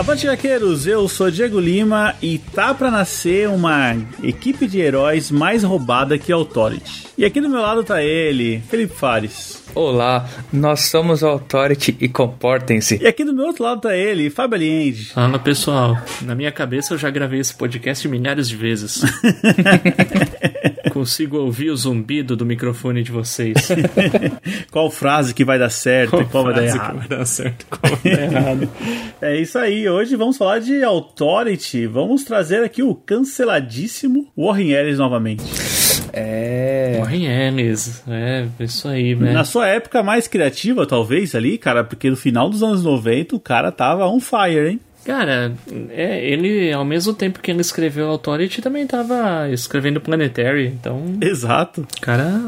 Avante Jaqueiros, eu sou Diego Lima e tá pra nascer uma equipe de heróis mais roubada que a Authority. E aqui do meu lado tá ele, Felipe Fares. Olá, nós somos Authority e comportem-se. E aqui do meu outro lado tá ele, Fábio Aliende. Fala pessoal, na minha cabeça eu já gravei esse podcast milhares de vezes. Consigo ouvir o zumbido do microfone de vocês. qual frase que vai dar certo e qual vai dar frase errado? que vai dar certo, qual vai dar errado. É isso aí, hoje vamos falar de Authority. Vamos trazer aqui o canceladíssimo Warren Ellis novamente. É. Warren Ellis, é, isso aí, né? Na sua época mais criativa, talvez, ali, cara, porque no final dos anos 90 o cara tava on fire, hein? Cara, é, ele, ao mesmo tempo que ele escreveu Authority, também tava escrevendo Planetary, então Exato. o cara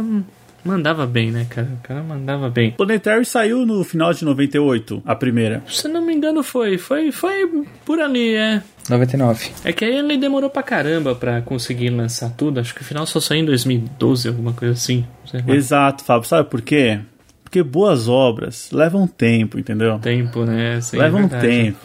mandava bem, né, cara? O cara mandava bem. Planetary saiu no final de 98, a primeira. Se não me engano, foi, foi, foi por ali, é. 99. É que aí ele demorou pra caramba pra conseguir lançar tudo. Acho que o final só saiu em 2012, alguma coisa assim. Exato, Fábio. Sabe por quê? Porque boas obras levam tempo, entendeu? Tempo, né? Sim, Leva é um verdade. tempo.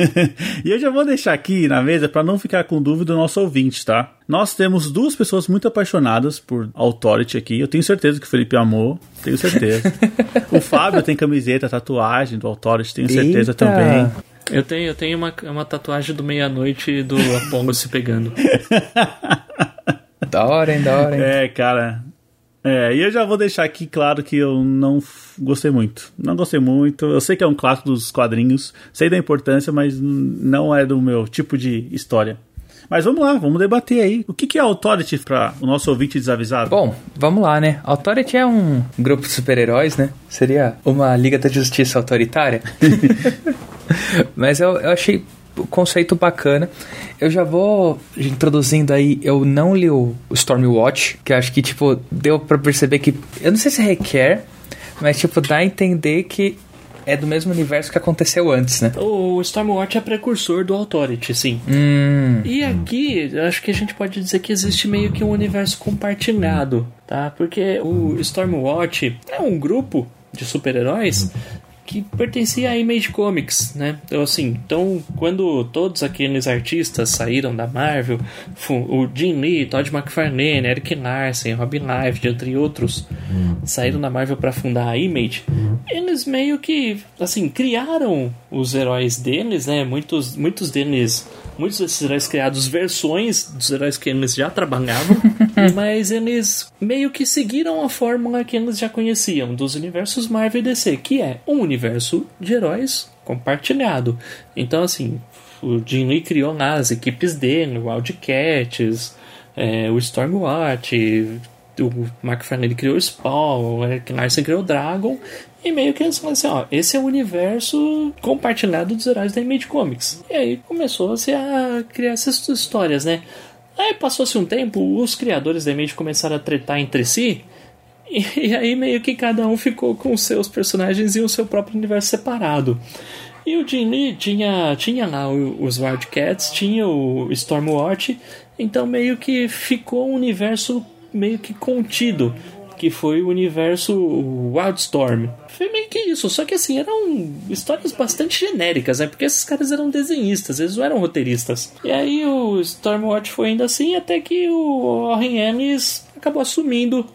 e eu já vou deixar aqui na mesa para não ficar com dúvida do nosso ouvinte, tá? Nós temos duas pessoas muito apaixonadas por Authority aqui. Eu tenho certeza que o Felipe amou. Tenho certeza. o Fábio tem camiseta, tatuagem do Authority, tenho certeza Eita. também. Eu tenho, eu tenho uma, uma tatuagem do meia-noite do Apollo se pegando. Da hora, hein, da hora, hein. É, cara. É, e eu já vou deixar aqui claro que eu não gostei muito. Não gostei muito. Eu sei que é um clássico dos quadrinhos, sei da importância, mas não é do meu tipo de história. Mas vamos lá, vamos debater aí. O que que é Authority para o nosso ouvinte desavisado? Bom, vamos lá, né? Authority é um grupo de super-heróis, né? Seria uma Liga da Justiça autoritária. Mas eu, eu achei conceito bacana. Eu já vou introduzindo aí, eu não li o Stormwatch, que acho que, tipo, deu pra perceber que... Eu não sei se requer, mas, tipo, dá a entender que é do mesmo universo que aconteceu antes, né? O Stormwatch é precursor do Authority, sim. Hum... E aqui, acho que a gente pode dizer que existe meio que um universo compartilhado, tá? Porque o Stormwatch é um grupo de super-heróis que pertencia à Image Comics, né? Então, assim, então, quando todos aqueles artistas saíram da Marvel, o Jim Lee, Todd McFarlane, Eric Larsen, Robin Liefeld, entre outros, saíram da Marvel para fundar a Image, eles meio que, assim, criaram os heróis deles, né? Muitos, muitos deles, muitos desses heróis criados versões dos heróis que eles já trabalhavam, mas eles meio que seguiram a fórmula que eles já conheciam dos universos Marvel e DC, que é um universo de heróis compartilhado. Então, assim, o Jim Lee criou lá as equipes dele, o Wildcats, é, o Stormwatch, o McFarlane criou o Spawn, o Eric Larsen criou o Dragon, e meio que eles falaram assim, ó, esse é o universo compartilhado dos heróis da Image Comics. E aí começou-se a criar essas histórias, né? Aí passou-se um tempo, os criadores da Image começaram a tretar entre si, e, aí meio que cada um ficou com seus personagens e o seu próprio universo separado. E o Jim Lee tinha, tinha lá os Wildcats, tinha o Stormwatch, então meio que ficou um universo meio que contido, que foi o universo Wildstorm. Foi meio que isso, só que assim, eram histórias bastante genéricas, né? Porque esses caras eram desenhistas, eles não eram roteiristas. E aí o Stormwatch foi indo assim, até que o Warren Ellis acabou assumindo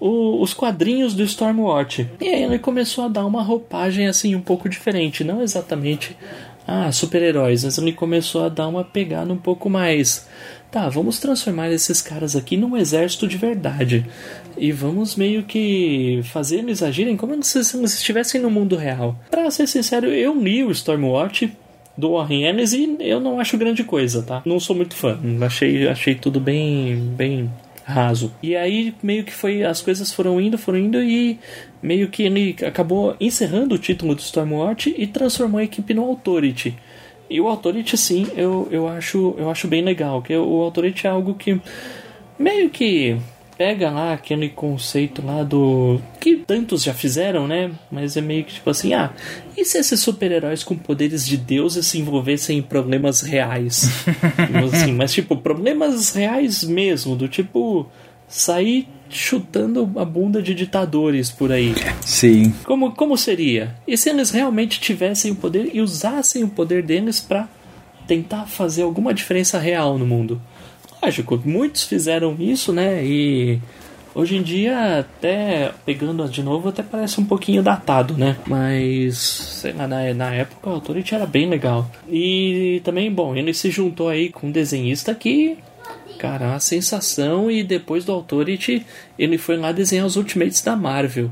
o- os quadrinhos do Stormwatch. E aí ele começou a dar uma roupagem assim um pouco diferente, não exatamente ah, super-heróis, mas ele começou a dar uma pegada um pouco mais. Tá, vamos transformar esses caras aqui num exército de verdade. E vamos meio que fazer eles agirem como se eles estivessem no mundo real. Pra ser sincero, eu li o Stormwatch do Warren Ellis e eu não acho grande coisa, tá? Não sou muito fã. Achei, achei tudo bem, bem raso. E aí meio que foi as coisas foram indo, foram indo e meio que ele acabou encerrando o título do Stormwatch e transformou a equipe no Authority. E o Authority, sim, eu, eu, acho, eu acho bem legal. que O Authority é algo que meio que pega lá aquele conceito lá do. que tantos já fizeram, né? Mas é meio que tipo assim: ah, e se esses super-heróis com poderes de deuses se envolvessem em problemas reais? assim, mas tipo, problemas reais mesmo, do tipo. sair chutando a bunda de ditadores por aí. Sim. Como, como seria? E se eles realmente tivessem o poder e usassem o poder deles para tentar fazer alguma diferença real no mundo? Lógico, muitos fizeram isso, né? E hoje em dia, até pegando de novo, até parece um pouquinho datado, né? Mas, sei lá, na, na época o Authority era bem legal. E também, bom, ele se juntou aí com um desenhista que Cara, a sensação e depois do Authority ele foi lá desenhar os Ultimates da Marvel,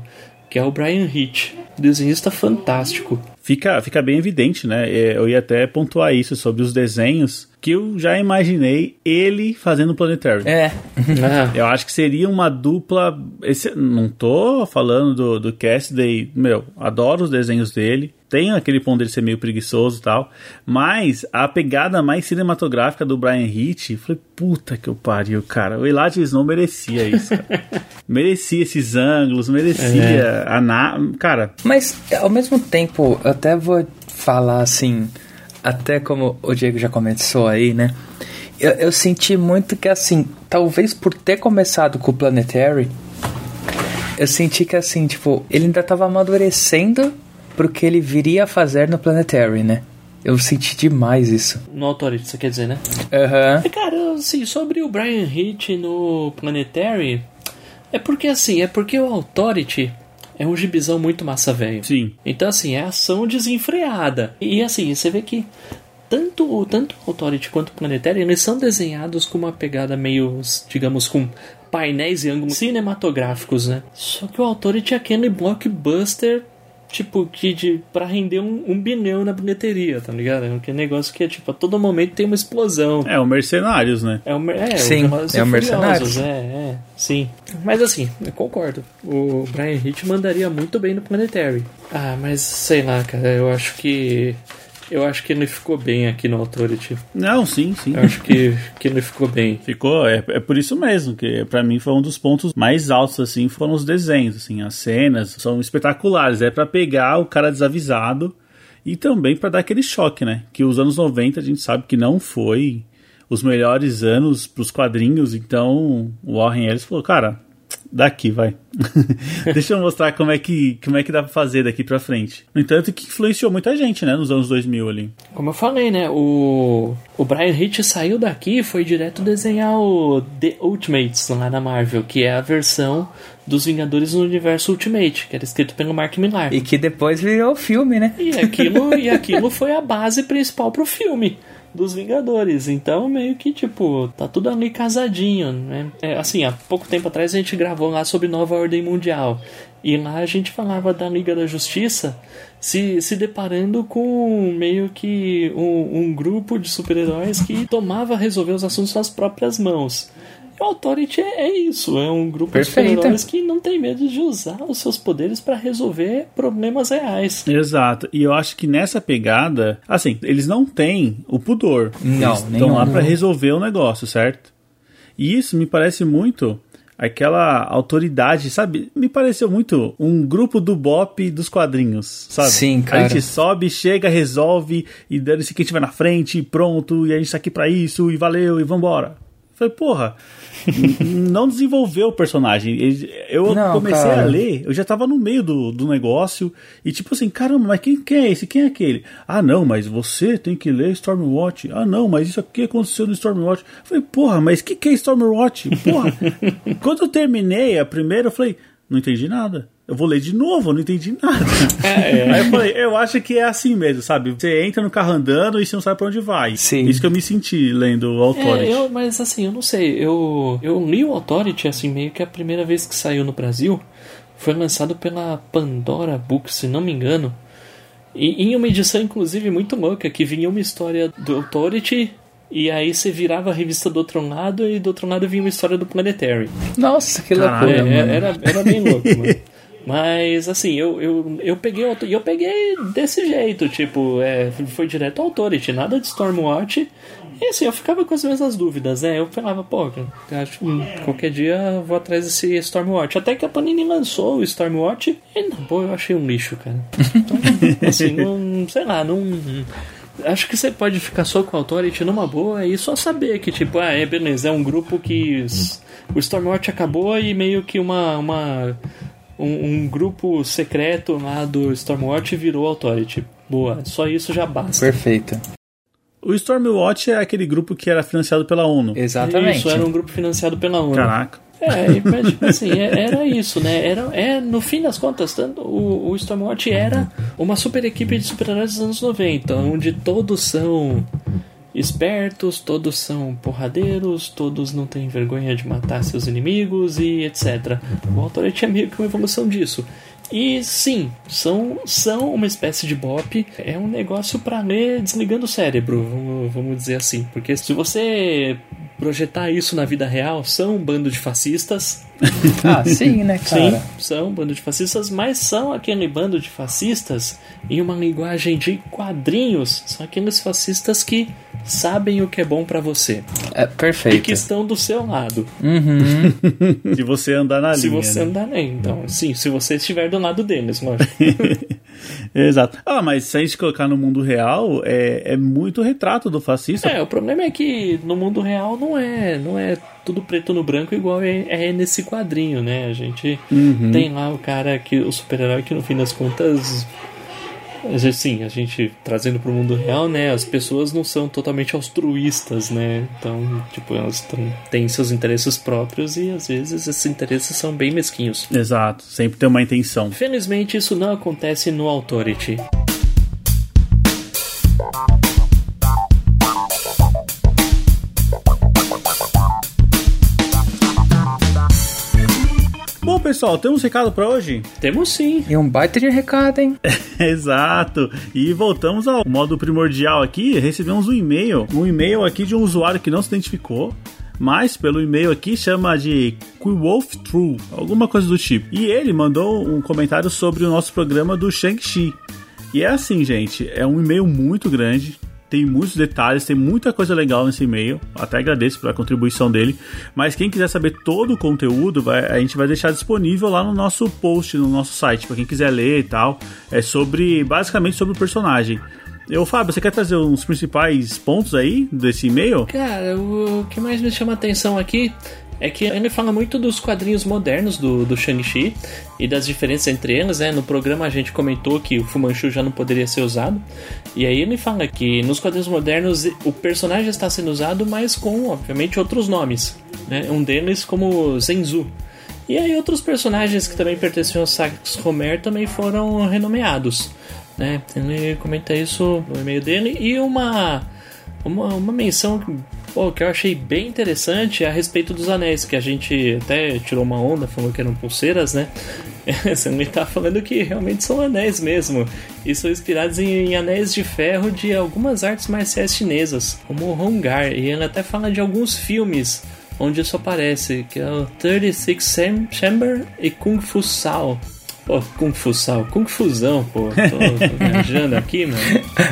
que é o Brian Hitch, desenhista fantástico. Fica, fica bem evidente, né? É, eu ia até pontuar isso sobre os desenhos, que eu já imaginei ele fazendo o Planetary. É. eu acho que seria uma dupla. Esse, não tô falando do, do Cassidy, meu, adoro os desenhos dele tem aquele ponto dele ser meio preguiçoso e tal, mas a pegada mais cinematográfica do Brian Hitch, falei, puta que eu pariu, cara, o Elijah Snow merecia isso, merecia esses ângulos, merecia é. a na... cara. Mas ao mesmo tempo, eu até vou falar assim, até como o Diego já começou aí, né? Eu, eu senti muito que assim, talvez por ter começado com o Planetary, eu senti que assim, tipo, ele ainda tava amadurecendo pro que ele viria a fazer no Planetary, né? Eu senti demais isso. No Authority, você quer dizer, né? Aham. Uhum. Cara, assim, sobre o Brian Hitch no Planetary, é porque assim, é porque o Authority é um gibizão muito massa velho. Sim. Então, assim, é ação desenfreada. E assim, você vê que tanto, tanto o Authority quanto o Planetary, eles são desenhados com uma pegada meio, digamos, com painéis e ângulos cinematográficos, né? Só que o Authority é aquele blockbuster tipo, que de, pra render um, um bilhão na bilheteria, tá ligado? É um negócio que é, tipo, a todo momento tem uma explosão. É, o Mercenários, né? É o, é, sim, o, é o Mercenários. É, é, sim. Mas assim, eu concordo. O Brian Hitch mandaria muito bem no Planetary. Ah, mas sei lá, cara, eu acho que eu acho que ele ficou bem aqui no Authority. Não, sim, sim. Eu acho que, que ele ficou bem. Ficou, é, é por isso mesmo, que para mim foi um dos pontos mais altos, assim, foram os desenhos, assim, as cenas são espetaculares, é para pegar o cara desavisado e também para dar aquele choque, né? Que os anos 90 a gente sabe que não foi os melhores anos pros quadrinhos, então o Warren Ellis falou, cara, daqui, vai. Deixa eu mostrar como é que como é que dá pra fazer daqui pra frente. No entanto, que influenciou muita gente, né, nos anos 2000 ali. Como eu falei, né, o, o Brian Hitch saiu daqui e foi direto desenhar o The Ultimates lá na Marvel, que é a versão dos Vingadores no universo Ultimate, que era escrito pelo Mark Millar. E que depois virou filme, né? E aquilo, e aquilo foi a base principal pro filme dos Vingadores. Então, meio que, tipo, tá tudo ali casadinho, né? É, assim, há pouco tempo atrás a gente gravou lá sobre Nova Ordem Mundial. E lá a gente falava da Liga da Justiça se, se deparando com meio que um, um grupo de super-heróis que tomava resolver os assuntos nas próprias mãos. O Authority é, é isso, é um grupo Perfeito. de super-heróis que não tem medo de usar os seus poderes para resolver problemas reais. Exato, e eu acho que nessa pegada, assim, eles não têm o pudor. Não, eles estão lá para resolver o negócio, certo? E isso me parece muito aquela autoridade, sabe? Me pareceu muito um grupo do Bop dos quadrinhos, sabe? Sim, cara. A gente sobe, chega, resolve e dane-se quem estiver na frente, pronto, e a gente tá aqui pra isso, e valeu, e vambora. Falei, porra, não desenvolveu o personagem. Eu não, comecei cara. a ler, eu já tava no meio do, do negócio, e tipo assim, caramba, mas quem, quem é esse? Quem é aquele? Ah, não, mas você tem que ler Stormwatch. Ah, não, mas isso aqui aconteceu no Stormwatch. Eu falei, porra, mas o que, que é Stormwatch? Porra, quando eu terminei a primeira, eu falei, não entendi nada eu vou ler de novo, eu não entendi nada. É, é. Aí eu falei, eu acho que é assim mesmo, sabe? Você entra no carro andando e você não sabe pra onde vai. Sim. Isso que eu me senti lendo o Authority. É, eu, mas assim, eu não sei, eu, eu li o Authority, assim, meio que a primeira vez que saiu no Brasil foi lançado pela Pandora Books, se não me engano. E em uma edição, inclusive, muito louca, que vinha uma história do Authority e aí você virava a revista do outro lado e do outro lado vinha uma história do Planetary. Nossa, que loucura. É, era, era bem louco, mano. Mas assim, eu, eu, eu peguei eu peguei desse jeito, tipo, é, foi direto ao Authority, nada de Stormwatch. E assim, eu ficava com as mesmas dúvidas, né? Eu falava, pô, acho que qualquer dia vou atrás desse Stormwatch. Até que a Panini lançou o Stormwatch e, pô, eu achei um lixo, cara. Então, assim, não, sei lá, não. Acho que você pode ficar só com o Authority numa boa e só saber que, tipo, ah, é beleza, é um grupo que o Stormwatch acabou e meio que uma, uma um, um, grupo secreto lá do Stormwatch virou Authority. Boa, só isso já basta. Perfeito. O Stormwatch é aquele grupo que era financiado pela ONU. Exatamente. Isso, era um grupo financiado pela ONU. Caraca. É, mas, tipo assim, é, era isso, né? Era, é, no fim das contas, tanto, o, o Stormwatch era uma super equipe de super-heróis dos anos 90, onde todos são espertos, todos são porradeiros, todos não têm vergonha de matar seus inimigos e etc. O Authority é meio que uma evolução disso. E sim, são, são uma espécie de bop. É um negócio para ler desligando o cérebro, vamos, vamos dizer assim. Porque se você projetar isso na vida real, são um bando de fascistas. ah, sim, né, cara? Sim, são um bando de fascistas, mas são aquele bando de fascistas em uma linguagem de quadrinhos. São aqueles fascistas que sabem o que é bom para você. É perfeito. E que estão do seu lado. Uhum. se você andar na se linha. Se você né? andar na Então, sim, se você estiver do lado deles, lógico. Exato. Ah, mas se a gente colocar no mundo real, é, é muito retrato do fascista. É, o problema é que no mundo real não é, não é tudo preto no branco igual é, é nesse quadrinho, né? A gente uhum. tem lá o cara que o super-herói que no fim das contas Sim, a gente trazendo para o mundo real, né? As pessoas não são totalmente altruístas, né? Então, tipo, elas têm seus interesses próprios e às vezes esses interesses são bem mesquinhos. Exato, sempre tem uma intenção. Felizmente isso não acontece no Authority. Pessoal, temos recado para hoje? Temos sim. E um baita de recado, hein? Exato. E voltamos ao modo primordial aqui. Recebemos um e-mail. Um e-mail aqui de um usuário que não se identificou mas pelo e-mail aqui chama de Wolf True, alguma coisa do tipo. E ele mandou um comentário sobre o nosso programa do Shang-Chi. E é assim, gente, é um e-mail muito grande, tem muitos detalhes, tem muita coisa legal nesse e-mail. Até agradeço pela contribuição dele. Mas quem quiser saber todo o conteúdo, vai, a gente vai deixar disponível lá no nosso post, no nosso site, para quem quiser ler e tal. É sobre, basicamente, sobre o personagem. Eu, Fábio, você quer trazer uns principais pontos aí desse e-mail? Cara, o que mais me chama atenção aqui é que ele fala muito dos quadrinhos modernos do, do Shang-Chi e das diferenças entre eles, né? No programa a gente comentou que o Fu Manchu já não poderia ser usado. E aí ele fala que nos quadrinhos modernos o personagem está sendo usado, mas com, obviamente, outros nomes. Né? Um deles como Zenzu. E aí outros personagens que também pertenciam ao Sax Homer também foram renomeados. Né? Ele comenta isso no e-mail dele. E uma, uma, uma menção Pô, que eu achei bem interessante é a respeito dos anéis, que a gente até tirou uma onda, falou que eram pulseiras, né? Você não está falando que realmente são anéis mesmo. E são inspirados em, em, anéis de ferro de algumas artes marciais chinesas, como o Hongar. E ele até fala de alguns filmes onde isso aparece, que é o 36 Chamber e Kung Fu Sao. Pô, Kung Fu Sal, Kung Fusão, pô. Tô, tô viajando aqui, mano.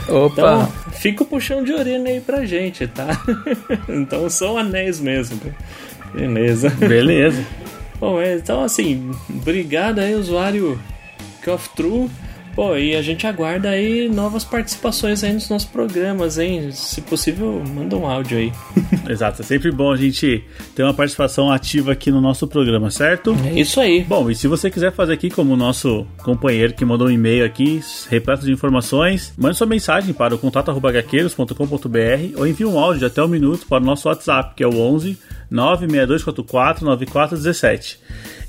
Opa! Então, fica o puxão de orelha aí pra gente, tá? então são anéis mesmo. Beleza. Beleza. Bom, então assim, obrigado aí, usuário Cough True Pô, e a gente aguarda aí novas participações aí nos nossos programas, hein? Se possível, manda um áudio aí. Exato, é sempre bom a gente ter uma participação ativa aqui no nosso programa, certo? É isso aí. Bom, e se você quiser fazer aqui como o nosso companheiro que mandou um e-mail aqui, repleto de informações, mande sua mensagem para o contato.gaqueiros.com.br ou envie um áudio de até um minuto para o nosso WhatsApp, que é o 11 96244 9417.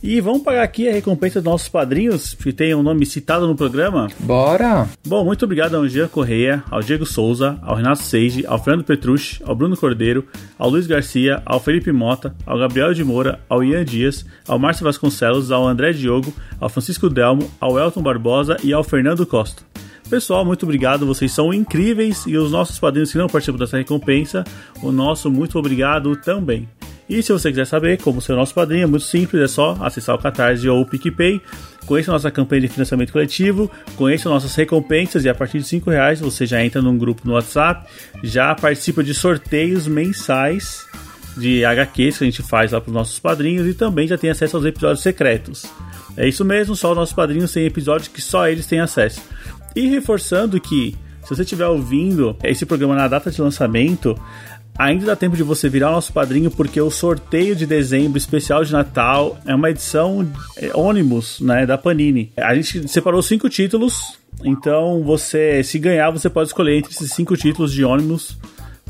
E vamos pagar aqui a recompensa dos nossos padrinhos, que tem o um nome citado no programa. Bora! Bom, muito obrigado ao Jean Correia, ao Diego Souza, ao Renato Seiji, ao Fernando Petrucci, ao Bruno Cordeiro, ao Luiz Garcia, ao Felipe Mota, ao Gabriel de Moura, ao Ian Dias, ao Márcio Vasconcelos, ao André Diogo, ao Francisco Delmo, ao Elton Barbosa e ao Fernando Costa. Pessoal, muito obrigado, vocês são incríveis. E os nossos padrinhos que não participam dessa recompensa, o nosso muito obrigado também. E se você quiser saber como ser nosso padrinho, é muito simples, é só acessar o Catarse ou o PicPay, conheça a nossa campanha de financiamento coletivo, conheça nossas recompensas. E a partir de 5 reais você já entra num grupo no WhatsApp, já participa de sorteios mensais de HQs que a gente faz lá para os nossos padrinhos. E também já tem acesso aos episódios secretos. É isso mesmo, só os nossos padrinhos têm episódios que só eles têm acesso. E reforçando que, se você estiver ouvindo esse programa na data de lançamento, ainda dá tempo de você virar o nosso padrinho, porque o sorteio de dezembro especial de Natal é uma edição é, ônibus né, da Panini. A gente separou cinco títulos, então você, se ganhar, você pode escolher entre esses cinco títulos de ônibus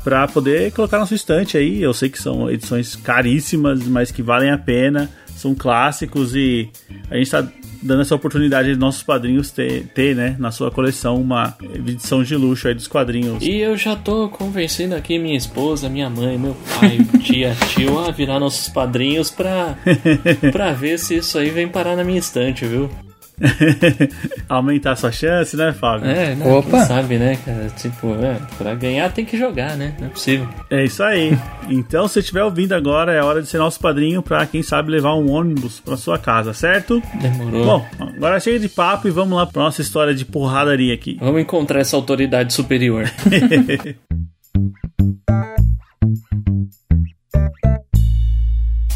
para poder colocar na sua estante aí. Eu sei que são edições caríssimas, mas que valem a pena, são clássicos e a gente está dando essa oportunidade de nossos padrinhos ter, ter, né, na sua coleção uma edição de luxo aí dos quadrinhos. E eu já tô convencendo aqui minha esposa, minha mãe, meu pai, tia, tio a virar nossos padrinhos pra, pra ver se isso aí vem parar na minha estante, viu? Aumentar sua chance, né, Fábio? É, né, Opa. sabe, né, cara? Tipo, é, pra ganhar tem que jogar, né? Não é possível. É isso aí. Então, se estiver ouvindo agora, é hora de ser nosso padrinho pra, quem sabe, levar um ônibus pra sua casa, certo? Demorou. Bom, agora chega de papo e vamos lá pra nossa história de porradaria aqui. Vamos encontrar essa autoridade superior.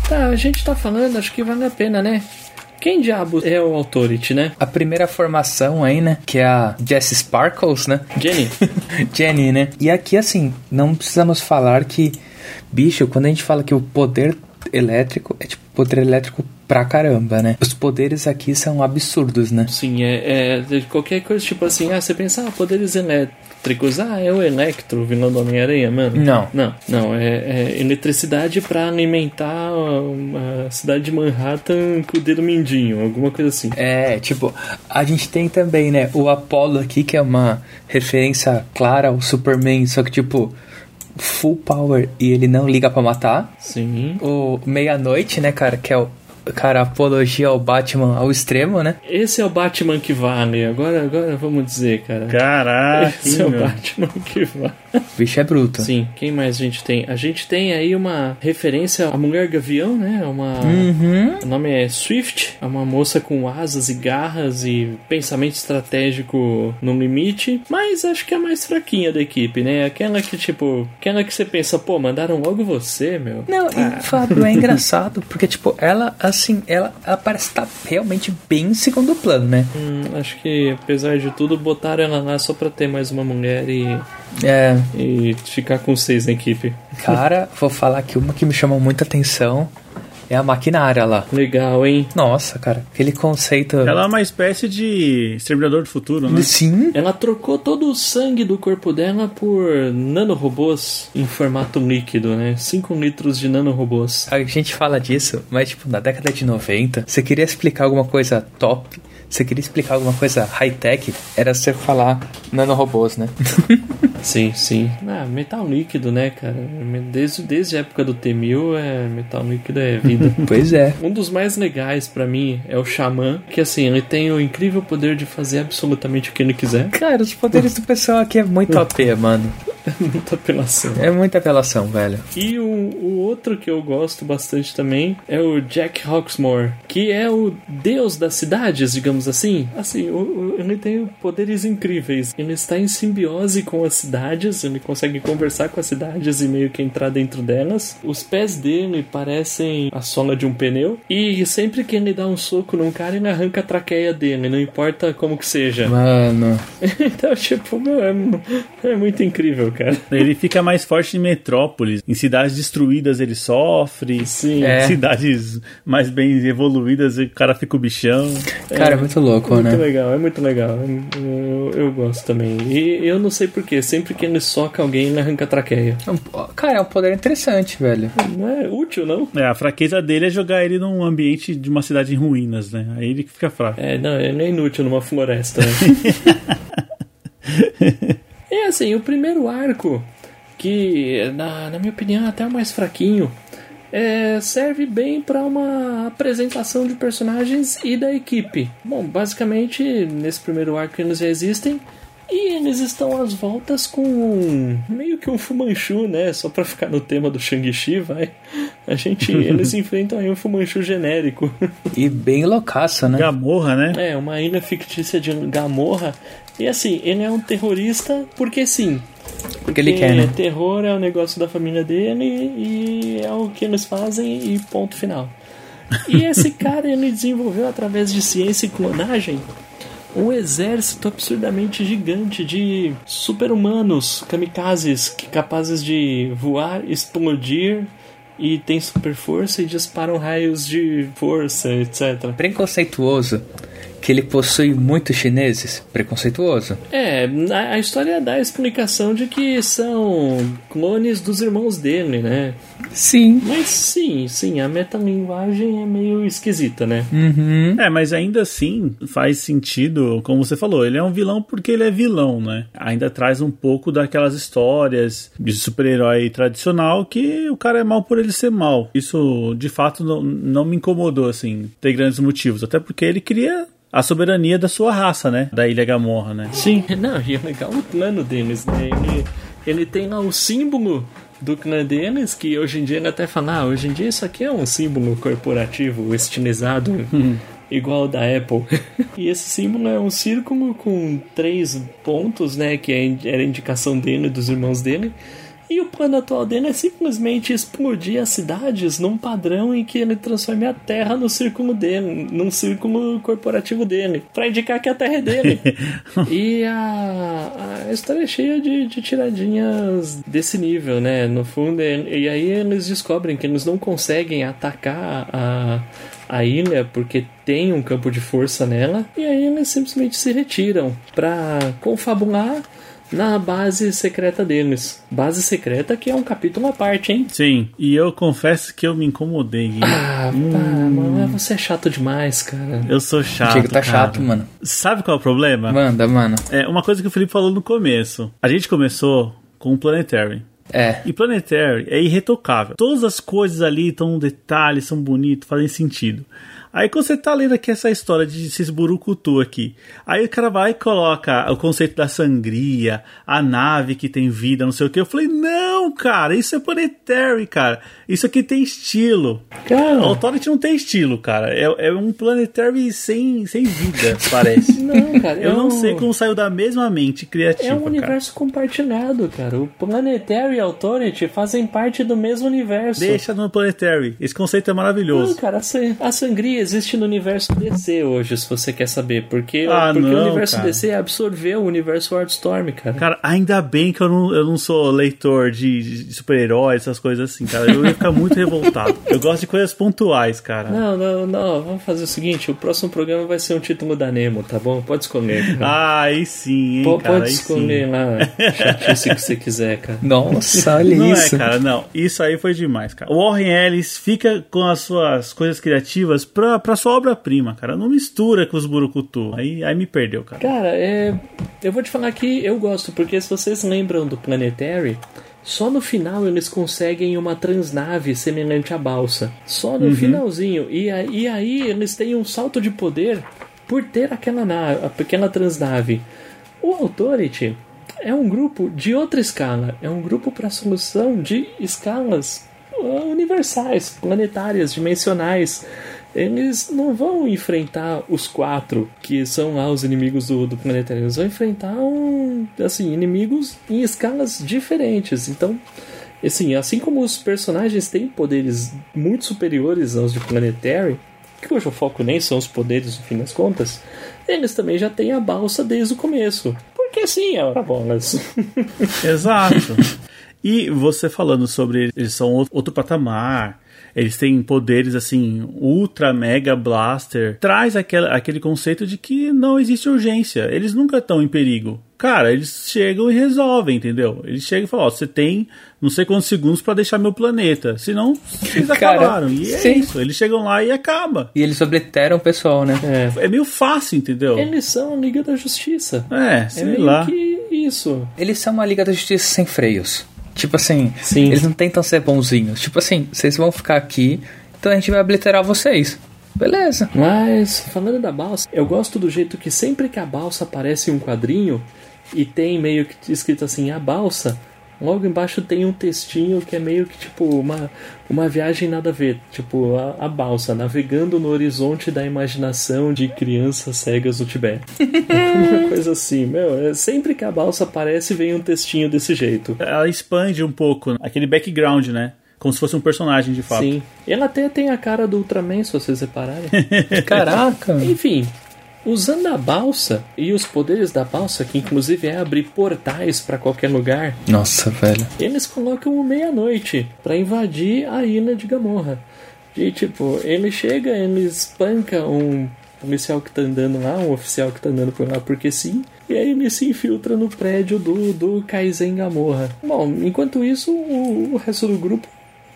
tá, a gente tá falando, acho que vale a pena, né? Quem diabo é o Authority, né? A primeira formação aí, né? Que é a Jess Sparkles, né? Jenny? Jenny, né? E aqui, assim, não precisamos falar que, bicho, quando a gente fala que o poder elétrico é tipo poder elétrico pra caramba, né? Os poderes aqui são absurdos, né? Sim, é, é qualquer coisa, tipo assim, ah, você pensa, ah, poderes elétricos, ah, é o Electro, vilão do Homem-Aranha, mano. Não. Não, não, é, é eletricidade pra alimentar a, cidade de Manhattan com o dedo mindinho, alguma coisa assim. É, tipo, a gente tem também, né, o Apollo aqui, que é uma referência clara ao Superman, só que, tipo, full power e ele não liga pra matar. Sim. O Meia-Noite, né, cara, que é o. Cara, apologia ao Batman ao extremo, né? Esse é o Batman que vale. Agora, agora vamos dizer, cara. Caraca, Esse é o. Batman que vale. O bicho é bruto. Sim, quem mais a gente tem? A gente tem aí uma referência à Mulher Gavião, né? É Uma... Uhum. O nome é Swift, é uma moça com asas e garras e pensamento estratégico no limite, mas acho que é a mais fraquinha da equipe, né? Aquela que, tipo, aquela que você pensa, pô, mandaram logo você, meu. Não, e Fábio, é engraçado, porque, tipo, ela, assim, ela, ela parece estar realmente bem em segundo plano, né? Hum, acho que, apesar de tudo, botaram ela lá só pra ter mais uma mulher e, É, e ficar com seis na equipe. cara, vou falar que uma que me chamou muita atenção é a maquinária lá. Legal, hein? Nossa, cara, aquele conceito. Ela é uma espécie de exterminador do futuro, né? Sim, Ela trocou todo o sangue do corpo dela por nanorobôs em formato líquido, né? 5 litros de nanorobôs. a gente fala disso, mas, tipo, na década de 90, você queria explicar alguma coisa top, você queria explicar alguma coisa high-tech, era você falar nanorobôs, né? Sim, sim. Ah, metal líquido, né, cara? Desde, desde a época do T-1000, é, metal líquido é vida. pois é. Um dos mais legais pra mim é o Xamã, que assim, ele tem o incrível poder de fazer absolutamente o que ele quiser. Cara, os poderes do pessoal aqui é muito OP, mano. Muita apelação. É muita apelação, velho. E o, o outro que eu gosto bastante também é o Jack Hawksmoor, que é o deus das cidades, digamos assim. Assim, o, o- ele tem poderes incríveis. Ele está em simbiose com as cidades, ele consegue conversar com as cidades e meio que entrar dentro delas. Os pés dele parecem a sola de um pneu. E sempre que ele dá um soco num cara, ele arranca a traqueia dele, não importa como que seja. Mano. Então, tipo, meu, é, é muito incrível, cara. Ele fica mais forte em metrópoles. Em cidades destruídas ele sofre. Sim. É. Cidades mais bem evoluídas o cara fica o bichão. Cara, é muito louco, Muito né? legal, é muito legal. Eu, eu gosto também. E eu não sei porquê, sempre que ele soca alguém, ele arranca a traqueia. É um- Cara, é um poder interessante, velho. Não é útil, não? É, a fraqueza dele é jogar ele num ambiente de uma cidade em ruínas, né? Aí ele fica fraco. É, não, ele é inútil numa floresta, né? assim, o primeiro arco, que na, na minha opinião é até o mais fraquinho, é, serve bem para uma apresentação de personagens e da equipe. Bom, basicamente, nesse primeiro arco eles já existem. E eles estão às voltas com um- meio que um Fumanchu, né? Só pra ficar no tema do Shang-Chi, vai. A gente, eles enfrentam aí um Fumanchu genérico. E bem loucaço, né? Gamorra, né? É, uma ilha fictícia de Gamorra. E assim, ele é um terrorista porque sim. Porque ele quer, né? terror é o negócio da família dele e é o que eles fazem e ponto final. E esse cara ele desenvolveu através de ciência e clonagem um exército absurdamente gigante de super-humanos, kamikazes, que capazes de voar, explodir e tem super força e disparam raios de força, etc. Preconceituoso que ele possui muitos chineses? Preconceituoso. É, a, a história dá a explicação de que são clones dos irmãos dele, né? Sim. Mas sim, sim, a metalinguagem é meio esquisita, né? Uhum. É, mas ainda assim faz sentido, como você falou, ele é um vilão porque ele é vilão, né? Ainda traz um pouco daquelas histórias de super-herói tradicional que o cara é mal por ele ser mal. Isso, de fato, não, não me incomodou, assim, ter grandes motivos. Até porque ele queria a soberania da sua raça, né? Da Ilha Gamorra, né? Sim, não, e é legal o plano deles, né? Ele, ele tem lá o símbolo do clã deles, que hoje em dia ele até fala, ah, hoje em dia isso aqui é um símbolo corporativo estilizado. Igual o da Apple. e esse símbolo é um círculo com três pontos, né? Que é era a indicação dele dos irmãos dele. E o plano atual dele é simplesmente explodir as cidades num padrão em que ele transforme a Terra no círculo dele, num círculo corporativo dele, para indicar que a Terra é dele. e a, a história é cheia de, de tiradinhas desse nível, né? No fundo, e aí eles descobrem que eles não conseguem atacar a a ilha porque tem um campo de força nela e aí eles simplesmente se retiram para confabular na base secreta deles. Base secreta que é um capítulo à parte, hein? Sim, e eu confesso que eu me incomodei. Gui. Ah, hum. pá, mano, você é chato demais, cara. Eu sou chato. Diego tá cara. chato, mano. Sabe qual é o problema? Manda, mano. É uma coisa que o Felipe falou no começo. A gente começou com o Planetary. É. E Planetary é irretocável. Todas as coisas ali estão um detalhe, são bonitos, fazem sentido. Aí quando você tá lendo aqui essa história de esses burucutu aqui, aí o cara vai e coloca o conceito da sangria, a nave que tem vida, não sei o que. Eu falei, não, cara, isso é planetary, cara. Isso aqui tem estilo. Cara. Authority não tem estilo, cara. É, é um planetary sem, sem vida, parece. Não, cara. Eu é não um- sei como saiu da mesma mente criativa, É um cara. universo compartilhado, cara. O Planetary e Authority fazem parte do mesmo universo. Deixa no planetary. Esse conceito é Não, maravilhoso. cara, a san- a sangria existe no universo DC hoje, se você quer saber. Porque, Ah, porque não, o universo cara. DC absorveu o universo Wildstorm, cara. Cara, ainda bem que eu não, eu não sou leitor de, de super-heróis, essas coisas assim, cara. Eu ia ficar muito revoltado. Eu gosto de coisas pontuais, cara. Não, não, não. Vamos fazer o seguinte: o próximo programa vai ser um título da Nemo, tá bom? Pode escolher. Cara. Ah, aí sim, hein, Po- cara. pode aí escolher sim. lá. Chatice que você quiser, cara. Nossa, olha Não isso. é, cara, não. Isso aí foi demais, cara. O Warren Ellis fica com as suas coisas criativas pra, pra sua obra-prima, cara. Não mistura com os burucutu. Aí, aí me perdeu, cara. Cara, é, eu vou te falar que eu gosto, porque se vocês lembram do Planetary, só no final eles conseguem uma transnave semelhante à balsa. Só no finalzinho. E, e aí eles têm um salto de poder por ter aquela nave, aquela transnave. O Authority é um grupo de outra escala. É um grupo para solução de escalas uh, universais, planetárias, dimensionais. Eles não vão enfrentar os quatro que são lá os inimigos do, do planeta. Eles vão enfrentar um, assim, inimigos em escalas diferentes. Então, assim, assim como os personagens têm poderes muito superiores aos de Planetary, cujo foco nem são os poderes no fim das contas, eles também já têm a balsa desde o começo. Porque sim, é hora bolas. Exato. E você falando sobre eles são outro patamar, eles têm poderes assim, ultra mega blaster, traz aquele, aquele conceito de que não existe urgência, eles nunca estão em perigo. Cara, eles chegam e resolvem, entendeu? Eles chegam e falam: Ó, você tem não sei quantos segundos pra deixar meu planeta. Senão, vocês Cara, acabaram. E é sim. isso. Eles chegam lá e acaba. E eles obliteram o pessoal, né? É. É meio fácil, entendeu? Eles são a Liga da Justiça. É, É sei meio lá. que isso. Eles são uma Liga da Justiça sem freios. Tipo assim, Sim. eles não tentam ser bonzinhos. Tipo assim, vocês vão ficar aqui, então a gente vai obliterar vocês. Beleza. Mas, falando da balsa, eu gosto do jeito que sempre que a balsa aparece em um quadrinho e tem meio que escrito assim, a balsa, Logo embaixo tem um textinho que é meio que tipo uma, uma viagem nada a ver. Tipo, a, a balsa, navegando no horizonte da imaginação de crianças cegas do Tibete. uma coisa assim, meu. É, sempre que a balsa aparece, vem um textinho desse jeito. Ela expande um pouco aquele background, né? Como se fosse um personagem de fato. Sim. Ela até tem a cara do Ultraman, se vocês repararem. Caraca! Enfim, usando a balsa e os poderes da balsa, que inclusive é abrir portais para qualquer lugar, Nossa, velho. eles colocam o meia-noite para invadir a ilha de Gamorra. E tipo, ele chega, ele espanca um policial que tá andando lá, um oficial que tá andando por lá porque sim, e aí ele se infiltra no prédio do, do Kaizen Gamorra. Bom, enquanto isso, o, o resto do grupo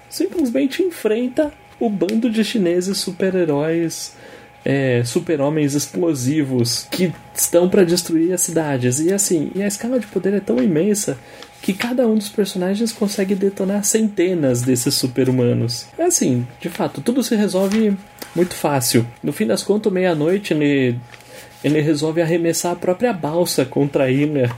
simplesmente enfrenta o bando de chineses super-heróis é, super-homens explosivos que estão para destruir as cidades. E assim, e a escala de poder é tão imensa que cada um dos personagens consegue detonar centenas desses super-humanos. É assim, de fato, tudo se resolve muito fácil. No fim das contas, meia-noite ele, ele resolve arremessar a própria balsa contra a ilha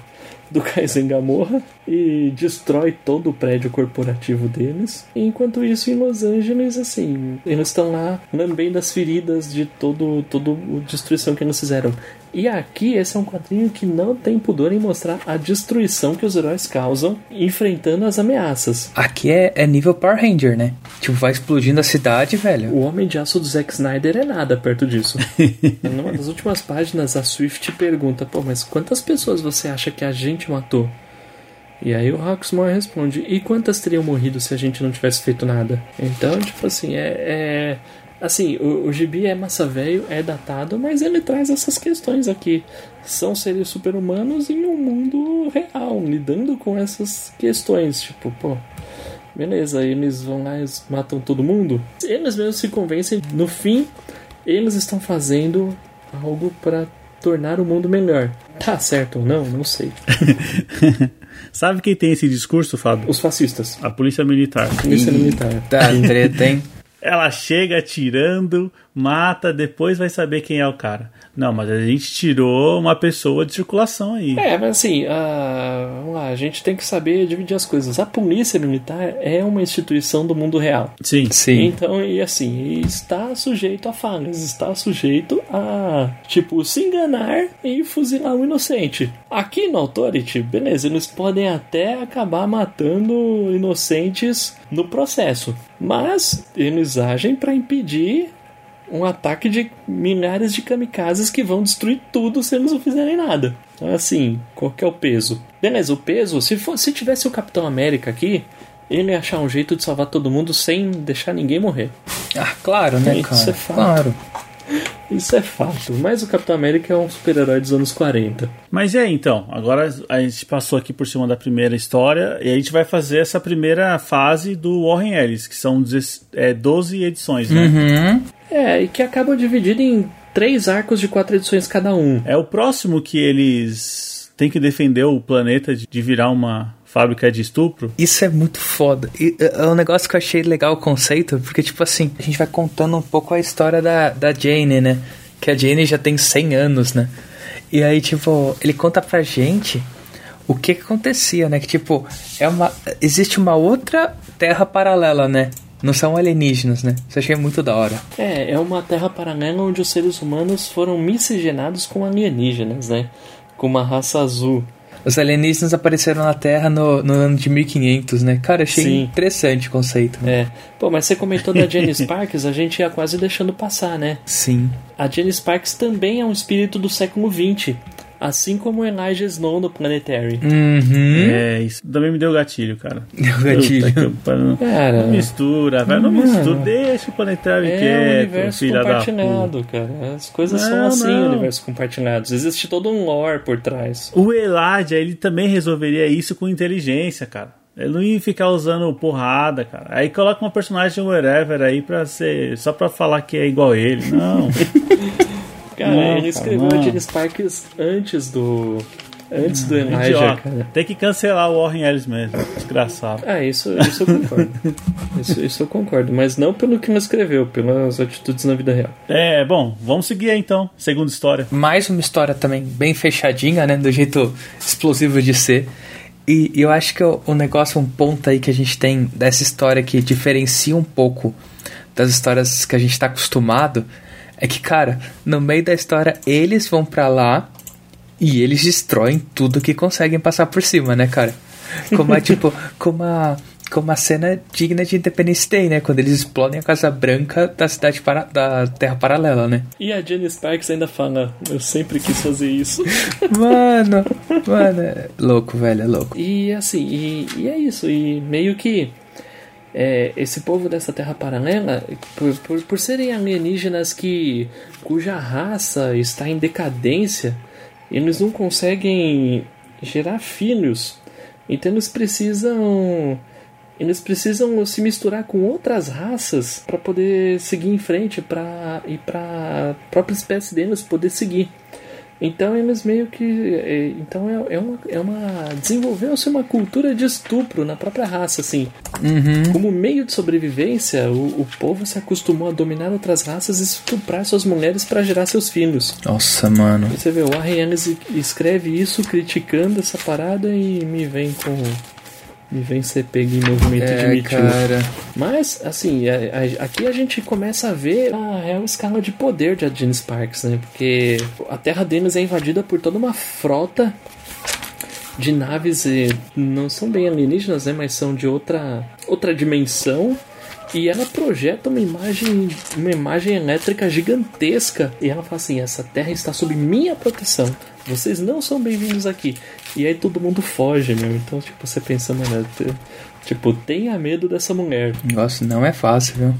do Kaizen Gamorra e destrói todo o prédio corporativo deles. E enquanto isso, em Los Angeles, assim, eles estão lá lambendo as feridas de todo, todo a destruição que eles fizeram. E aqui, esse é um quadrinho que não tem pudor em mostrar a destruição que os heróis causam enfrentando as ameaças. Aqui é, é nível Power Ranger, né? Tipo, vai explodindo a cidade, velho. O Homem de Aço do Zack Snyder é nada perto disso. Numa das últimas páginas, a Swift pergunta: Pô, mas quantas pessoas você acha que a gente matou? E aí o Hawksmoor responde: E quantas teriam morrido se a gente não tivesse feito nada? Então, tipo assim, é. é- assim, o, o gibi é massa velho, é datado, mas ele traz essas questões aqui. São seres super-humanos em um mundo real, lidando com essas questões. Tipo, pô. Beleza, eles vão lá e matam todo mundo. Eles mesmos se convencem, no fim, eles estão fazendo algo para tornar o mundo melhor. Tá certo ou não? Não sei. Sabe quem tem esse discurso, Fábio? Os fascistas. A polícia militar. Polícia militar. Tá, treta, hein? Ela chega atirando, mata, depois vai saber quem é o cara. Não, mas a gente tirou uma pessoa de circulação aí. É, mas assim, ah, vamos lá, a gente tem que saber dividir as coisas. A polícia militar é uma instituição do mundo real. Sim. Sim. Então, e assim, está sujeito a falhas, está sujeito a, tipo, se enganar e fuzilar um inocente. Aqui no Authority, beleza, eles podem até acabar matando inocentes no processo, mas eles agem para impedir um ataque de milhares de kamikazes que vão destruir tudo se eles não fizerem nada. Então, assim, qual que é o peso? Beleza, o peso, se, for, se tivesse o Capitão América aqui, ele ia achar um jeito de salvar todo mundo sem deixar ninguém morrer. Ah, claro, né, Isso cara? é fato. claro. Isso é fato. Mas o Capitão América é um super-herói dos anos 40. Mas e aí, então? Agora a gente passou aqui por cima da primeira história e a gente vai fazer essa primeira fase do Warren Ellis, que são 10 é, 12 edições, né? Uhum. É, e que acabam divididos em três arcos de quatro edições cada um. É o próximo que eles têm que defender o planeta de virar uma fábrica de estupro. Isso é muito foda. E, é um negócio que eu achei legal o conceito, porque, tipo assim, a gente vai contando um pouco a história da, da Jane, né? Que a Jane já tem 100 anos, né? E aí, tipo, ele conta pra gente o que, que acontecia, né? Que, tipo, é uma, existe uma outra terra paralela, né? Não são alienígenas, né? Isso eu achei muito da hora. É, é uma terra paralela onde os seres humanos foram miscigenados com alienígenas, né? Com uma raça azul. Os alienígenas apareceram na Terra no, no ano de 1500, né? Cara, achei Sim. interessante o conceito. Né? É. Pô, mas você comentou da Jenny Sparks, a gente ia quase deixando passar, né? Sim. A Jenny Sparks também é um espírito do século XX. Assim como o Elijah Snow no Planetary. Uhum. É, isso também me deu gatilho, cara. Deu gatilho. Puta que pariu. Cara, Não mistura, velho. Não mistura. Deixa o planetário é um quieto, universo filha da puta. compartilhado, cara. As coisas são Não, assim, não. universos compartilhados. Existe todo um lore por trás. O Elijah, ele também resolveria isso com inteligência, cara. Ele não ia ficar usando porrada, cara. Aí coloca uma personagem whatever aí pra ser. Só pra falar que é igual ele. Não. Cara, Não, ele cara, escreveu não. a Jenny Sparks antes do. Antes do Elijah, cara. Tem que cancelar o Warren Ellis mesmo. Desgraçado. Ah, isso, isso eu concordo. isso, isso eu concordo. Mas não pelo que ele escreveu, pelas atitudes na vida real. É, bom, vamos seguir aí então. Segunda história. Mais uma história também bem fechadinha, né? Do jeito explosivo de ser. E eu acho que o, o negócio, um ponto aí que a gente tem dessa história que diferencia um pouco das histórias que a gente tá acostumado é que, cara, no meio da história eles vão para lá e eles destroem tudo que conseguem passar por cima, né, cara? Como a, tipo, como a, como a cena digna de Independence Day, né? Quando eles explodem a Casa Branca da cidade para, da Terra Paralela, né? E a Jenny Sparks ainda fala, eu sempre quis fazer isso. Mano, mano, é louco, velho, é louco. E assim, e, e é isso, e meio que é, esse povo dessa terra paralela, por, por, por serem alienígenas que cuja raça está em decadência, eles não conseguem gerar filhos. Então eles precisam eles precisam se misturar com outras raças para poder seguir em frente para e para própria espécie deles poder seguir. Então eles meio que. É, então é, é uma. É uma Desenvolveu-se uma cultura de estupro na própria raça, assim. Uhum. Como meio de sobrevivência, o, o povo se acostumou a dominar outras raças e estuprar suas mulheres para gerar seus filhos. Nossa, mano. Você vê, o Warren Ellis escreve isso criticando essa parada e me vem com me vem ser pego em movimento de É, Me Too. cara. Mas, assim, a- a- aqui a gente começa a ver a real escala de poder de Gene Sparks, né? Porque a Terra deles é invadida por toda uma frota de naves, e não são bem alienígenas, né? Mas são de outra, outra dimensão. E ela projeta uma imagem, uma imagem elétrica gigantesca. E ela fala assim: essa terra está sob minha proteção. Vocês não são bem-vindos aqui. E aí todo mundo foge, meu. Então, tipo, você pensa, mano, te- tipo, tenha medo dessa mulher. Nossa, não é fácil, viu?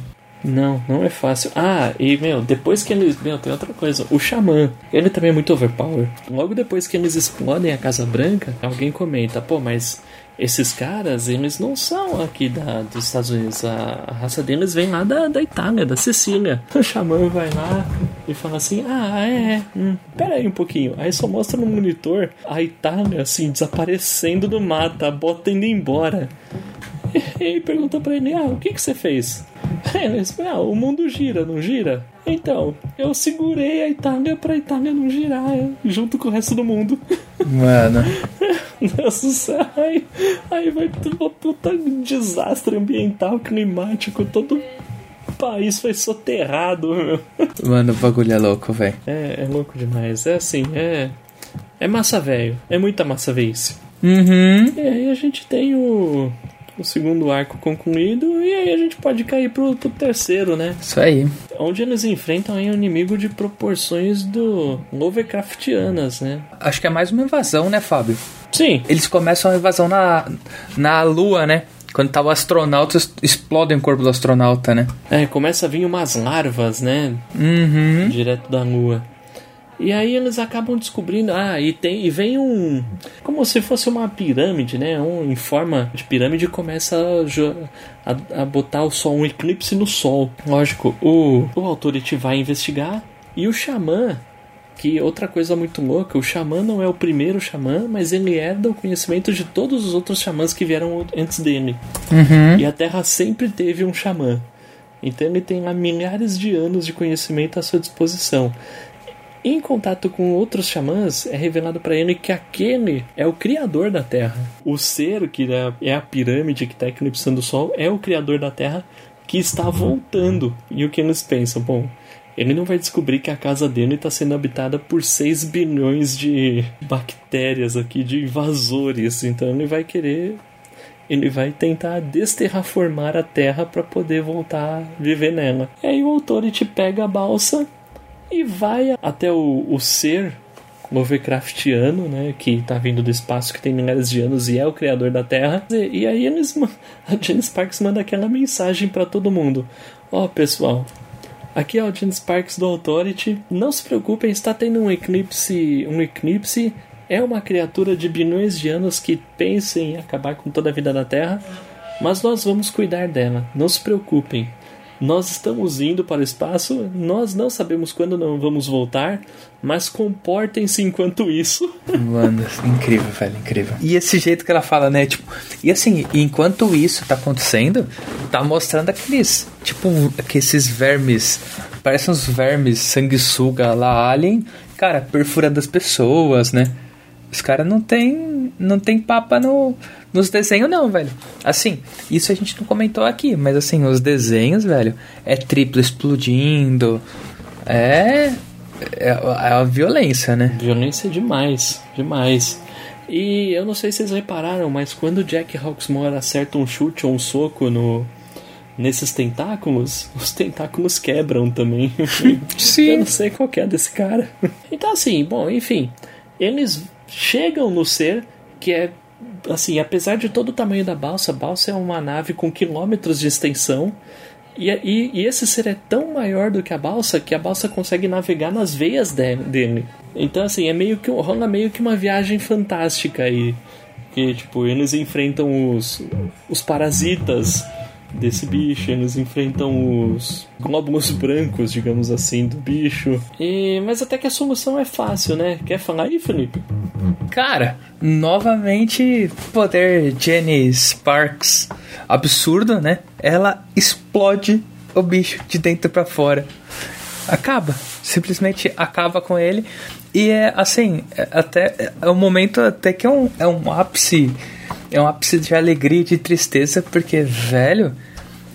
Não, não é fácil. Ah, e meu, depois que eles. Meu, tem outra coisa. O Xamã, ele também é muito overpower. Logo depois que eles explodem a Casa Branca, alguém comenta, pô, mas esses caras, eles não são aqui da, dos Estados Unidos. A, a raça deles vem lá da, da Itália, da Sicília. O Xamã vai lá e fala assim: ah, é, é. Hum, pera aí um pouquinho. Aí só mostra no monitor a Itália, assim, desaparecendo do mato, a bota indo embora. E aí perguntou pra ele: Ah, o que, que você fez? Ele disse, ah, o mundo gira, não gira? Então, eu segurei a Itália pra Itália não girar, é, junto com o resto do mundo. Mano. Nossa, céu, aí, aí vai ter uma puta desastre ambiental, climático, todo o país foi soterrado, meu. Mano, o bagulho é louco, velho. É, é louco demais. É assim, é. É massa velho. É muita massa veice. Uhum. E aí a gente tem o, o segundo arco concluído e aí a gente pode cair pro, pro terceiro, né? Isso aí. Onde eles enfrentam aí um inimigo de proporções do Lovecraftianas, né? Acho que é mais uma invasão, né, Fábio? Sim, Eles começam a invasão na, na Lua, né? Quando tava o astronauta, explodem o corpo do astronauta, né? é, começa a vir umas larvas, né? Uhum. Direto da lua. E aí eles acabam descobrindo, ah, e tem e vem um como se fosse uma pirâmide, né? Um em forma de pirâmide começa a, a, a botar o sol, um eclipse no sol. Lógico, o o Authority vai investigar e o xamã que outra coisa muito louca, o xamã não é o primeiro xamã, mas ele herda o conhecimento de todos os outros xamãs que vieram antes dele. Uhum. E a Terra sempre teve um xamã. Então ele tem lá milhares de anos de conhecimento à sua disposição. Em contato com outros xamãs, é revelado para ele que aquele é o criador da Terra. O ser, que é- é a pirâmide que está eclipsando o Sol, é o criador da Terra que está voltando. E o que eles pensam? Bom, ele não vai descobrir que a casa dele está sendo habitada por 6 bilhões de bactérias aqui, de invasores. Então ele vai querer ele vai tentar desterraformar a Terra para poder voltar a viver nela. E aí o Authority pega a balsa e vai até o, o ser Lovecraftiano, né, que tá vindo do espaço, que tem milhares de anos e é o criador da Terra. E, e aí eles, a Jane Sparks manda aquela mensagem para todo mundo: Ó, pessoal, Aqui é o Gene Sparks do Authority. Não se preocupem, está tendo um eclipse. Um eclipse é uma criatura de bilhões de anos que pensa em acabar com toda a vida da Terra. Mas nós vamos cuidar dela. Não se preocupem. Nós estamos indo para o espaço. Nós não sabemos quando não vamos voltar. Mas comportem-se enquanto isso. Mano, incrível, velho, incrível. E esse jeito que ela fala, né? Tipo, e assim, enquanto isso tá acontecendo, tá mostrando aqueles, tipo, que esses vermes, parecem uns vermes sanguessuga lá, alien, cara, perfurando as pessoas, né? Os caras não tem não tem papa no, nos desenhos, não, velho. Assim, isso a gente não comentou aqui, mas assim, os desenhos, velho, é triplo explodindo. É. É, é a violência, né? Violência demais, demais. E eu não sei se vocês repararam, mas quando o Jack Hawksmoor acerta um chute ou um soco no, nesses tentáculos, os tentáculos quebram também. Sim. Eu não sei qual que é desse cara. Então, assim, bom, enfim. Eles chegam no ser que é. Assim, apesar de todo o tamanho da balsa, a balsa é uma nave com quilômetros de extensão. E, e, e esse ser é tão maior do que a balsa que a balsa consegue navegar nas veias de, dele. Então, assim, é meio que rola meio que uma viagem fantástica aí. Que, tipo, eles enfrentam os, os parasitas desse bicho, eles enfrentam os glóbulos brancos, digamos assim, do bicho. E, mas até que a solução é fácil, né? Quer falar aí, Felipe? Cara, novamente, poder Jenny Sparks absurdo, né? Ela explode o bicho de dentro para fora. Acaba, simplesmente acaba com ele. E é assim, é, até é um momento até que é um, é um ápice é um ápice de alegria e de tristeza, porque, velho,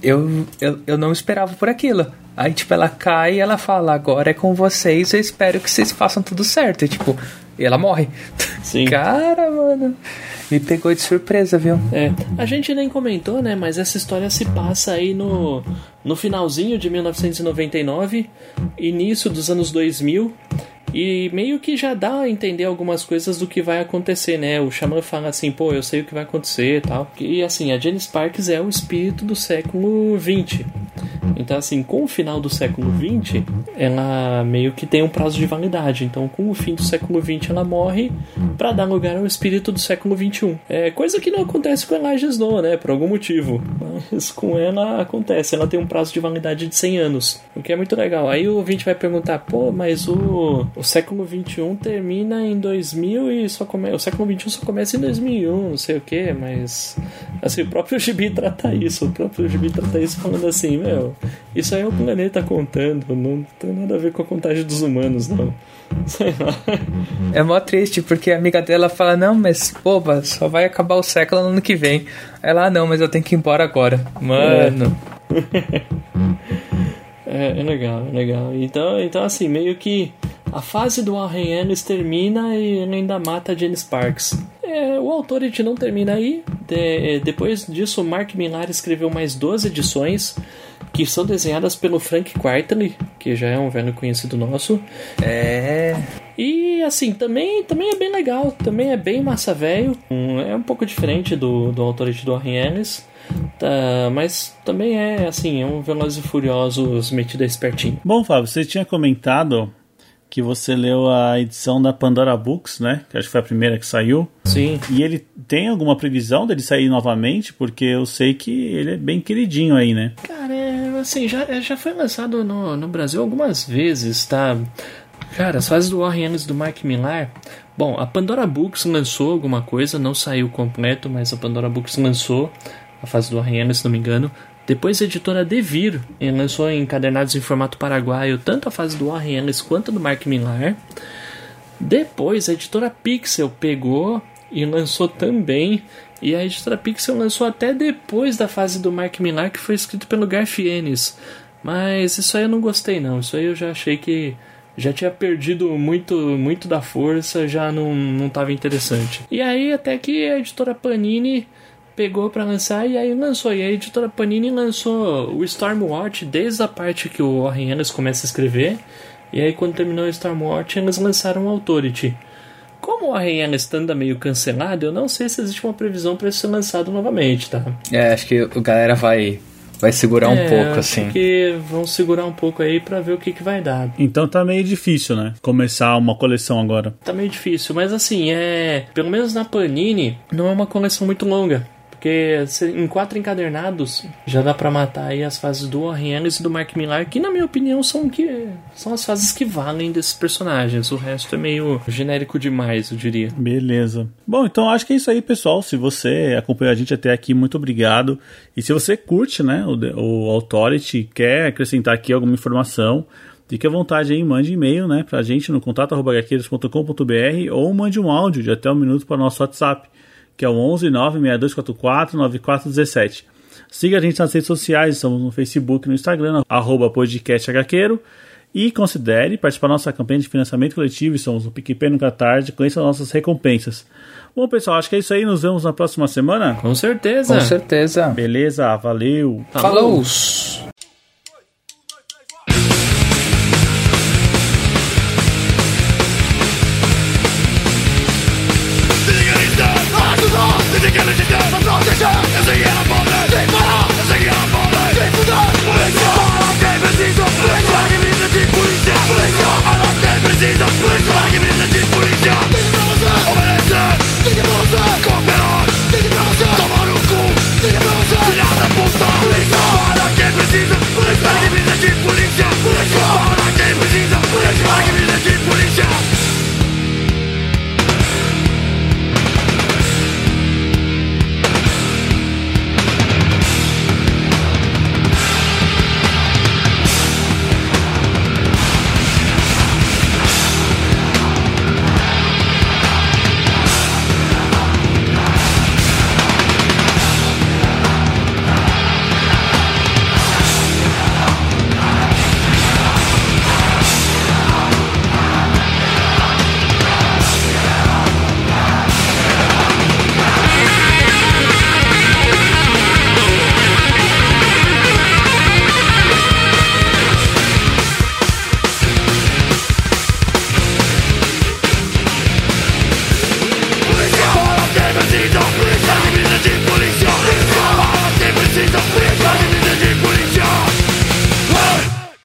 eu, eu, eu não esperava por aquilo. Aí, tipo, ela cai e ela fala, agora é com vocês, eu espero que vocês façam tudo certo. E, tipo, e ela morre. Sim. Cara, mano, me pegou de surpresa, viu? É, a gente nem comentou, né? Mas essa história se passa aí no, no finalzinho de 1999, início dos anos 2000. E meio que já dá a entender algumas coisas do que vai acontecer, né? O Xamã fala assim, pô, eu sei o que vai acontecer e tal. E assim, a Jenny Sparks é o espírito do século XX. Então, assim, com o final do século XX, ela meio que tem um prazo de validade. Então, com o fim do século XX, ela morre para dar lugar ao espírito do século XXI. É coisa que não acontece com Elijah Snow, né? Por algum motivo. Mas com ela acontece. Ela tem um prazo de validade de 100 anos. O que é muito legal. Aí o ouvinte vai perguntar, pô, mas o, o século XXI termina em 2000 e só começa. O século XXI só começa em 2001, não sei o que, mas. Assim, o próprio Gibi trata isso. O próprio Gibi trata isso falando assim, meu, isso aí é o planeta contando, não tem nada a ver com a contagem dos humanos, não. Sei lá. É mó triste, porque a amiga dela fala, não, mas, boba, só vai acabar o século no ano que vem. Ela, ah, não, mas eu tenho que ir embora agora. Mano. É, é legal, é legal. Então, então, assim, meio que a fase do Warren Ellis termina e ele ainda mata a Jane Sparks. É, o Authority não termina aí. De, depois disso, o Mark Millar escreveu mais 12 edições que são desenhadas pelo Frank Quartley, que já é um velho conhecido nosso. É. E assim, também, também é bem legal, também é bem massa velho. É um pouco diferente do, do Authority do Warren Ellis. Tá, mas também é assim, é um Velozes e Furiosos metido espertinho. Bom, Fábio, você tinha comentado que você leu a edição da Pandora Books, né? Que acho que foi a primeira que saiu. Sim. E ele tem alguma previsão dele sair novamente? Porque eu sei que ele é bem queridinho aí, né? Cara, é, assim, já, já foi lançado no, no Brasil algumas vezes, tá? Cara, as fases do Warren Ellis do Mark Millar. Bom, a Pandora Books lançou alguma coisa, não saiu completo, mas a Pandora Books lançou a fase do Warren Ellis, se não me engano. Depois a editora Devir lançou encadernados em formato paraguaio tanto a fase do Warren Ellis quanto do Mark Millar. Depois a editora Pixel pegou e lançou também. E a editora Pixel lançou até depois da fase do Mark Millar, que foi escrito pelo Garth Ennis. Mas isso aí eu não gostei não. Isso aí eu já achei que já tinha perdido muito muito da força, já não não estava interessante. E aí até que a editora Panini pegou para lançar e aí lançou. E a editora Panini lançou o Stormwatch desde a parte que o Warren Ellis começa a escrever. E aí quando terminou o Stormwatch, eles lançaram o Authority. Como o Warren Ellis anda meio cancelado, eu não sei se existe uma previsão para isso ser lançado novamente, tá? É, acho que a galera vai vai segurar um é, pouco assim. Que vão segurar um pouco aí para ver o que que vai dar. Então tá meio difícil, né? Começar uma coleção agora. Tá meio difícil, mas assim, é, pelo menos na Panini, não é uma coleção muito longa. Porque em quatro encadernados já dá para matar aí as fases do Warren e do Mark Millar, que na minha opinião são que são as fases que valem desses personagens. O resto é meio genérico demais, eu diria. Beleza. Bom, então acho que é isso aí, pessoal. Se você acompanhou a gente até aqui, muito obrigado. E se você curte, né, o, o Authority, quer acrescentar aqui alguma informação, Fique à vontade aí, mande e-mail né, pra gente no contato.hqueiros.com.br ou mande um áudio de até um minuto para o nosso WhatsApp, que é o 11 96244 9417. Siga a gente nas redes sociais, estamos no Facebook e no Instagram, arroba podcasthqueiro. E considere participar da nossa campanha de financiamento coletivo, estamos no PicPay no Catarse, conheça as nossas recompensas. Bom, pessoal, acho que é isso aí, nos vemos na próxima semana. Com certeza. Com certeza. Beleza, valeu. Falou! beginning to death, I'm not the chef, is the animal.